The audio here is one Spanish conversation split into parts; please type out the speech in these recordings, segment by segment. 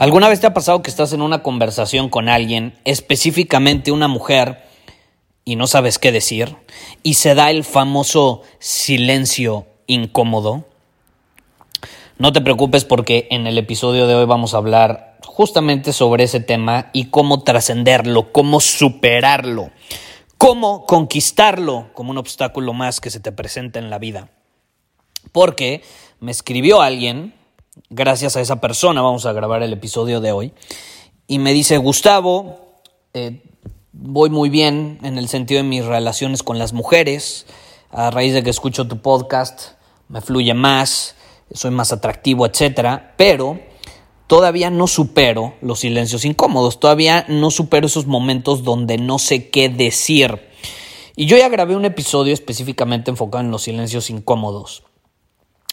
¿Alguna vez te ha pasado que estás en una conversación con alguien, específicamente una mujer, y no sabes qué decir? Y se da el famoso silencio incómodo. No te preocupes porque en el episodio de hoy vamos a hablar justamente sobre ese tema y cómo trascenderlo, cómo superarlo, cómo conquistarlo como un obstáculo más que se te presenta en la vida. Porque me escribió alguien gracias a esa persona vamos a grabar el episodio de hoy. Y me dice, Gustavo, eh, voy muy bien en el sentido de mis relaciones con las mujeres. A raíz de que escucho tu podcast, me fluye más, soy más atractivo, etcétera. Pero todavía no supero los silencios incómodos, todavía no supero esos momentos donde no sé qué decir. Y yo ya grabé un episodio específicamente enfocado en los silencios incómodos.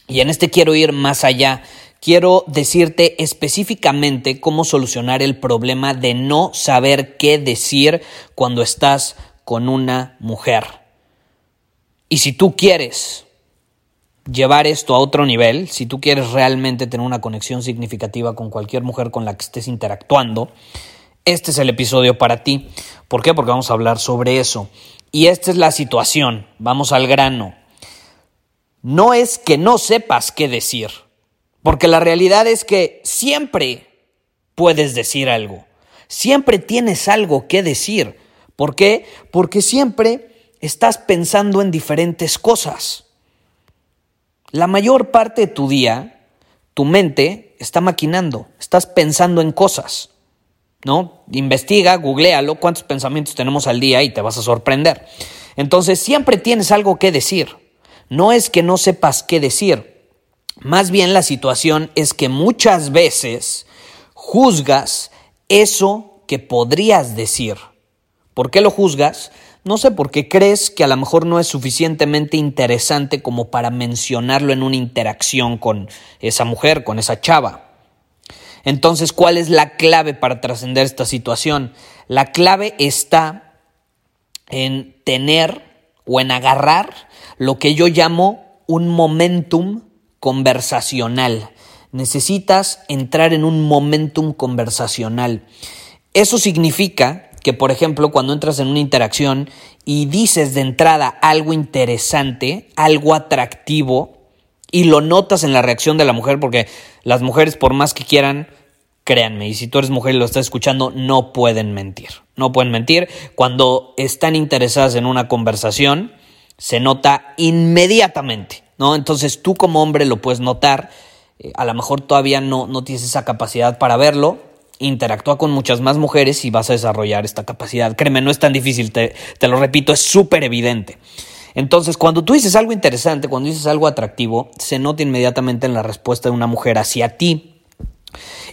Y en este quiero ir más allá quiero decirte específicamente cómo solucionar el problema de no saber qué decir cuando estás con una mujer. Y si tú quieres llevar esto a otro nivel, si tú quieres realmente tener una conexión significativa con cualquier mujer con la que estés interactuando, este es el episodio para ti. ¿Por qué? Porque vamos a hablar sobre eso. Y esta es la situación. Vamos al grano. No es que no sepas qué decir porque la realidad es que siempre puedes decir algo. Siempre tienes algo que decir. ¿Por qué? Porque siempre estás pensando en diferentes cosas. La mayor parte de tu día, tu mente está maquinando, estás pensando en cosas. ¿No? Investiga, googlealo cuántos pensamientos tenemos al día y te vas a sorprender. Entonces, siempre tienes algo que decir. No es que no sepas qué decir, más bien la situación es que muchas veces juzgas eso que podrías decir. ¿Por qué lo juzgas? No sé, porque crees que a lo mejor no es suficientemente interesante como para mencionarlo en una interacción con esa mujer, con esa chava. Entonces, ¿cuál es la clave para trascender esta situación? La clave está en tener o en agarrar lo que yo llamo un momentum conversacional. Necesitas entrar en un momentum conversacional. Eso significa que, por ejemplo, cuando entras en una interacción y dices de entrada algo interesante, algo atractivo, y lo notas en la reacción de la mujer, porque las mujeres, por más que quieran, créanme, y si tú eres mujer y lo estás escuchando, no pueden mentir. No pueden mentir. Cuando están interesadas en una conversación, se nota inmediatamente. ¿No? Entonces tú como hombre lo puedes notar, eh, a lo mejor todavía no, no tienes esa capacidad para verlo, interactúa con muchas más mujeres y vas a desarrollar esta capacidad. Créeme, no es tan difícil, te, te lo repito, es súper evidente. Entonces, cuando tú dices algo interesante, cuando dices algo atractivo, se nota inmediatamente en la respuesta de una mujer hacia ti.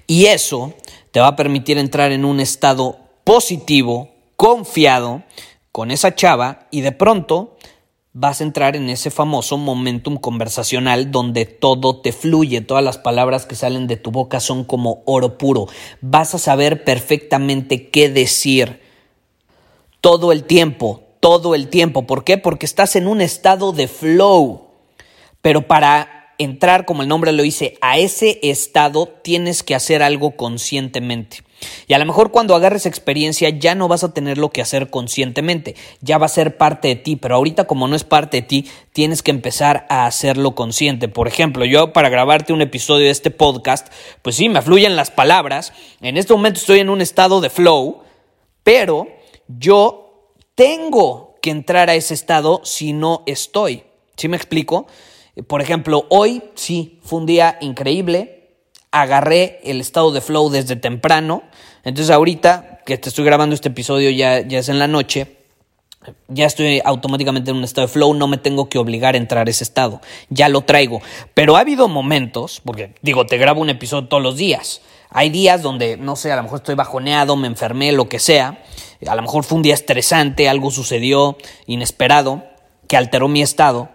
Y eso te va a permitir entrar en un estado positivo, confiado con esa chava y de pronto vas a entrar en ese famoso momentum conversacional donde todo te fluye, todas las palabras que salen de tu boca son como oro puro. Vas a saber perfectamente qué decir todo el tiempo, todo el tiempo. ¿Por qué? Porque estás en un estado de flow. Pero para entrar, como el nombre lo dice, a ese estado tienes que hacer algo conscientemente. Y a lo mejor cuando agarres experiencia ya no vas a tenerlo que hacer conscientemente, ya va a ser parte de ti, pero ahorita como no es parte de ti, tienes que empezar a hacerlo consciente. Por ejemplo, yo para grabarte un episodio de este podcast, pues sí, me fluyen las palabras, en este momento estoy en un estado de flow, pero yo tengo que entrar a ese estado si no estoy. ¿Sí me explico? Por ejemplo, hoy sí, fue un día increíble, agarré el estado de flow desde temprano, entonces ahorita que te estoy grabando este episodio ya, ya es en la noche, ya estoy automáticamente en un estado de flow, no me tengo que obligar a entrar a ese estado, ya lo traigo. Pero ha habido momentos, porque digo, te grabo un episodio todos los días. Hay días donde, no sé, a lo mejor estoy bajoneado, me enfermé, lo que sea. A lo mejor fue un día estresante, algo sucedió inesperado que alteró mi estado.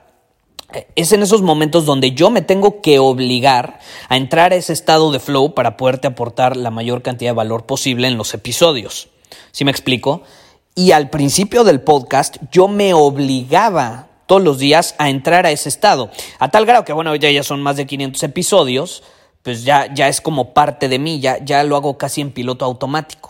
Es en esos momentos donde yo me tengo que obligar a entrar a ese estado de flow para poderte aportar la mayor cantidad de valor posible en los episodios. ¿Sí me explico? Y al principio del podcast yo me obligaba todos los días a entrar a ese estado. A tal grado que, bueno, ya, ya son más de 500 episodios, pues ya, ya es como parte de mí, ya, ya lo hago casi en piloto automático.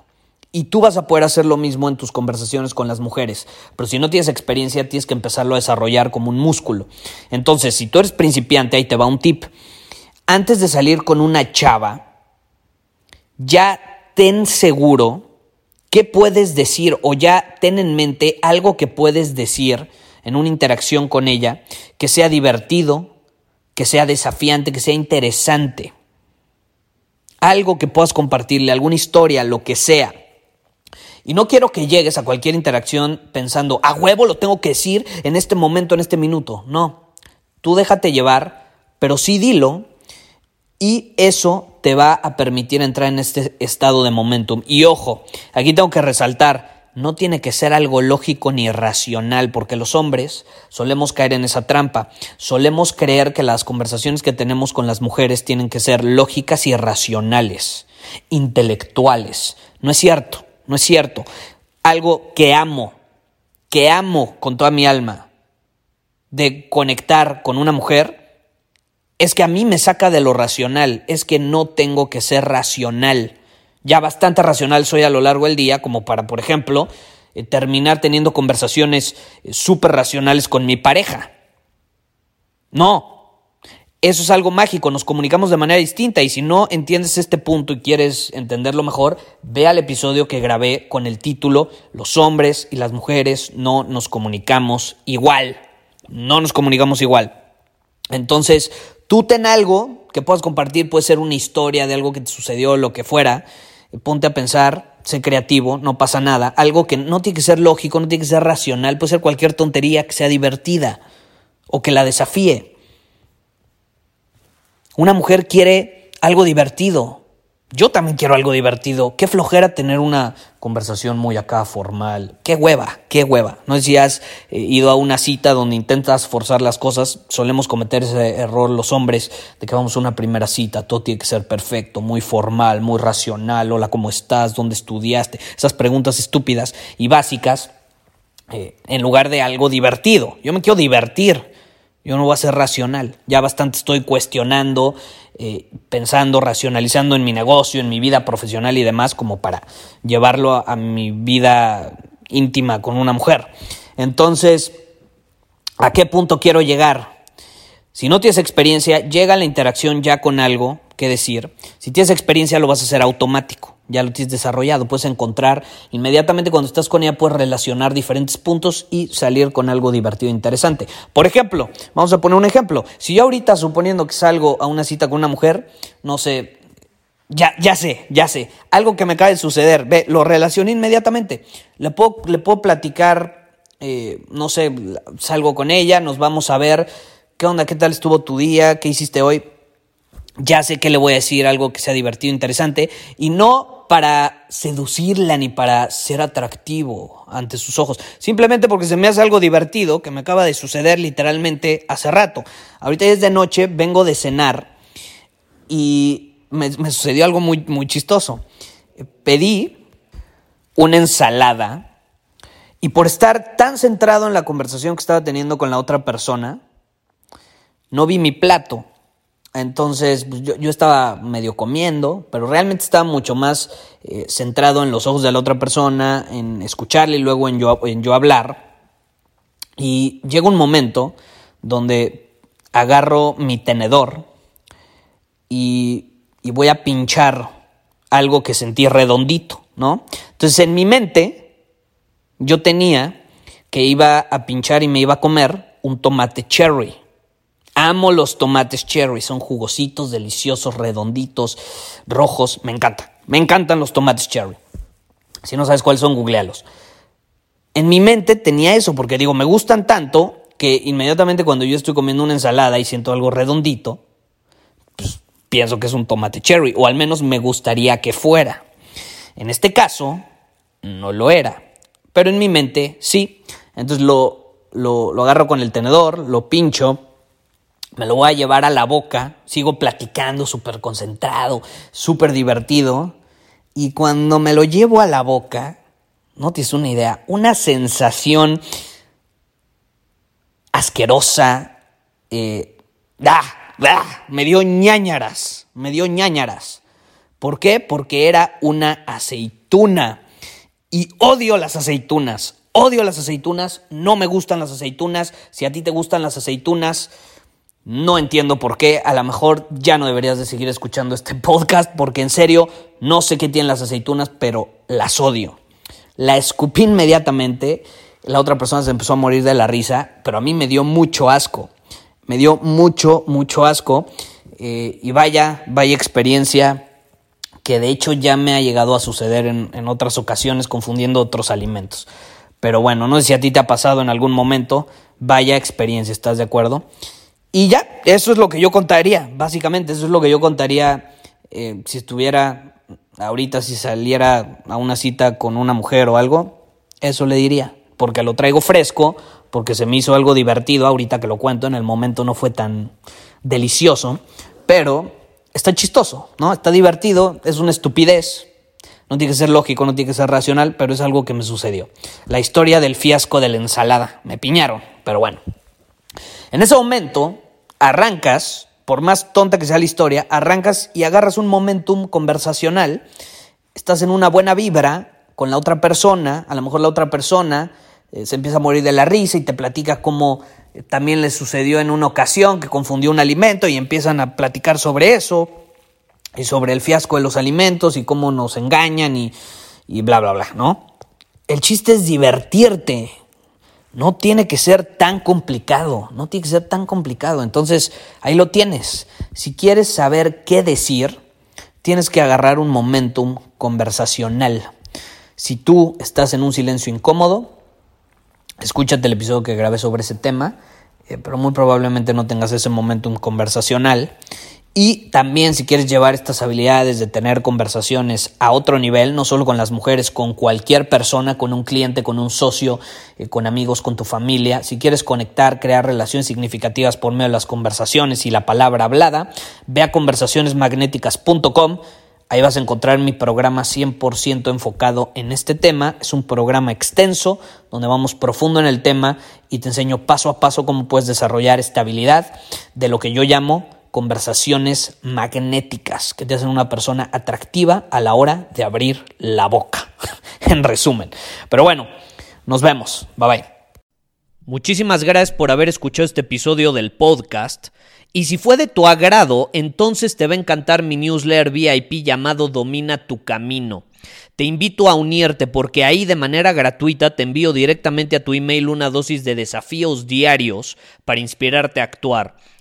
Y tú vas a poder hacer lo mismo en tus conversaciones con las mujeres. Pero si no tienes experiencia, tienes que empezarlo a desarrollar como un músculo. Entonces, si tú eres principiante, ahí te va un tip. Antes de salir con una chava, ya ten seguro ¿Qué puedes decir o ya ten en mente algo que puedes decir en una interacción con ella que sea divertido, que sea desafiante, que sea interesante? Algo que puedas compartirle, alguna historia, lo que sea. Y no quiero que llegues a cualquier interacción pensando, a huevo lo tengo que decir en este momento, en este minuto. No, tú déjate llevar, pero sí dilo y eso te va a permitir entrar en este estado de momentum. Y ojo, aquí tengo que resaltar, no tiene que ser algo lógico ni racional, porque los hombres solemos caer en esa trampa. Solemos creer que las conversaciones que tenemos con las mujeres tienen que ser lógicas y racionales, intelectuales. No es cierto, no es cierto. Algo que amo, que amo con toda mi alma, de conectar con una mujer, es que a mí me saca de lo racional, es que no tengo que ser racional. Ya bastante racional soy a lo largo del día como para, por ejemplo, eh, terminar teniendo conversaciones eh, súper racionales con mi pareja. No, eso es algo mágico, nos comunicamos de manera distinta y si no entiendes este punto y quieres entenderlo mejor, ve al episodio que grabé con el título Los hombres y las mujeres no nos comunicamos igual, no nos comunicamos igual. Entonces, Tú ten algo que puedas compartir, puede ser una historia de algo que te sucedió, lo que fuera. Ponte a pensar, sé creativo, no pasa nada. Algo que no tiene que ser lógico, no tiene que ser racional, puede ser cualquier tontería que sea divertida o que la desafíe. Una mujer quiere algo divertido, yo también quiero algo divertido. Qué flojera tener una conversación muy acá formal. Qué hueva, qué hueva. No sé si has eh, ido a una cita donde intentas forzar las cosas. Solemos cometer ese error los hombres de que vamos a una primera cita. Todo tiene que ser perfecto, muy formal, muy racional. Hola, ¿cómo estás? ¿Dónde estudiaste? Esas preguntas estúpidas y básicas eh, en lugar de algo divertido. Yo me quiero divertir. Yo no voy a ser racional. Ya bastante estoy cuestionando, eh, pensando, racionalizando en mi negocio, en mi vida profesional y demás, como para llevarlo a, mi vida íntima con una mujer. Entonces, ¿a qué punto quiero llegar? Si no tienes experiencia, llega la interacción ya con algo que decir. Si tienes experiencia, lo vas a hacer automático ya lo tienes desarrollado, puedes encontrar inmediatamente cuando estás con ella, puedes relacionar diferentes puntos y salir con algo divertido e interesante. Por ejemplo, vamos a poner un ejemplo, si yo ahorita suponiendo que salgo a una cita con una mujer, no sé, ya, ya sé, ya sé, algo que me acaba de suceder, ve, lo relacioné inmediatamente, le puedo, le puedo platicar, eh, no sé, salgo con ella, nos vamos a ver, ¿qué onda? ¿Qué tal estuvo tu día? ¿Qué hiciste hoy? Ya sé que le voy a decir algo que sea divertido, interesante, y no para seducirla ni para ser atractivo ante sus ojos. Simplemente porque se me hace algo divertido que me acaba de suceder literalmente hace rato. Ahorita es de noche, vengo de cenar y me, sucedió algo muy, muy chistoso. Pedí una ensalada y por estar tan centrado en la conversación que estaba teniendo con la otra persona, no vi mi plato. Entonces pues, yo, estaba medio comiendo, pero realmente estaba mucho más eh, centrado en los ojos de la otra persona, en escucharle y luego en yo, en yo hablar. Y llega un momento donde agarro mi tenedor y, y voy a pinchar algo que sentí redondito. ¿no? Entonces en mi mente yo tenía que iba a pinchar y me iba a comer un tomate cherry. Amo los tomates cherry, son jugositos, deliciosos, redonditos, rojos, me encanta. Me encantan los tomates cherry. Si no sabes cuáles son, googlealos. En mi mente tenía eso, porque digo, me gustan tanto que inmediatamente cuando yo estoy comiendo una ensalada y siento algo redondito, pues pienso que es un tomate cherry, o al menos me gustaría que fuera. En este caso, no lo era, pero en mi mente sí. Entonces lo, lo, lo agarro con el tenedor, lo pincho, me lo voy a llevar a la boca, sigo platicando súper concentrado, súper divertido, y cuando me lo llevo a la boca, no tienes una idea, una sensación asquerosa, eh, me dio ñañaras, me dio ñañaras. ¿Por qué? Porque era una aceituna. Y odio las aceitunas, odio las aceitunas, no me gustan las aceitunas. Si a ti te gustan las aceitunas, no entiendo por qué. A lo mejor ya no deberías de seguir escuchando este podcast porque en serio no sé qué tienen las aceitunas, pero las odio. La escupí inmediatamente la otra persona se empezó a morir de la risa, pero a mí me dio mucho asco. Me dio mucho, mucho asco. Eh, y vaya, vaya experiencia que de hecho ya me ha llegado a suceder en, en otras ocasiones confundiendo otros alimentos. Pero bueno, no sé si a ti te ha pasado en algún momento. Vaya experiencia, ¿estás de acuerdo? Y ya, eso es lo que yo contaría, básicamente, eso es lo que yo contaría eh, si estuviera ahorita, si saliera a una cita con una mujer o algo, eso le diría porque lo traigo fresco, porque se me hizo algo divertido ahorita que lo cuento, en el momento no fue tan delicioso, pero está chistoso, ¿no? Está divertido, es una estupidez, no tiene que ser lógico, no tiene que ser racional, pero es algo que me sucedió. La historia del fiasco de la ensalada, me piñaron, pero bueno. En ese momento arrancas, por más tonta que sea la historia, arrancas y agarras un momentum conversacional, estás en una buena vibra con la otra persona, a lo mejor la otra persona eh, se empieza a morir de la risa y te platica cómo eh, también le sucedió en una ocasión que confundió un alimento y empiezan a platicar sobre eso y sobre el fiasco de los alimentos y cómo nos engañan y, y bla, bla, bla, ¿no? El chiste es divertirte. No tiene que ser tan complicado, no tiene que ser tan complicado. Entonces, ahí lo tienes. Si quieres saber qué decir, tienes que agarrar un momentum conversacional. Si tú estás en un silencio incómodo, escúchate el episodio que grabé sobre ese tema, eh, pero muy probablemente no tengas ese momentum conversacional. Y también si quieres llevar estas habilidades de tener conversaciones a otro nivel, no solo con las mujeres, con cualquier persona, con un cliente, con un socio, eh, con amigos, con tu familia, si quieres conectar, crear relaciones significativas por medio de las conversaciones y la palabra hablada, ve a conversacionesmagnéticas.com Ahí vas a encontrar mi programa 100% enfocado en este tema. Es un programa extenso donde vamos profundo en el tema y te enseño paso a paso cómo puedes desarrollar esta habilidad de lo que yo llamo conversaciones magnéticas, que te hacen una persona atractiva a la hora de abrir la boca. en resumen. Pero bueno, nos vemos. Bye bye. Muchísimas gracias por haber escuchado este episodio del podcast. Y si fue de tu agrado, entonces te va a encantar mi newsletter VIP llamado Domina tu Camino. Te invito a unirte porque ahí de manera gratuita te envío directamente a tu email una dosis de desafíos diarios para inspirarte a actuar.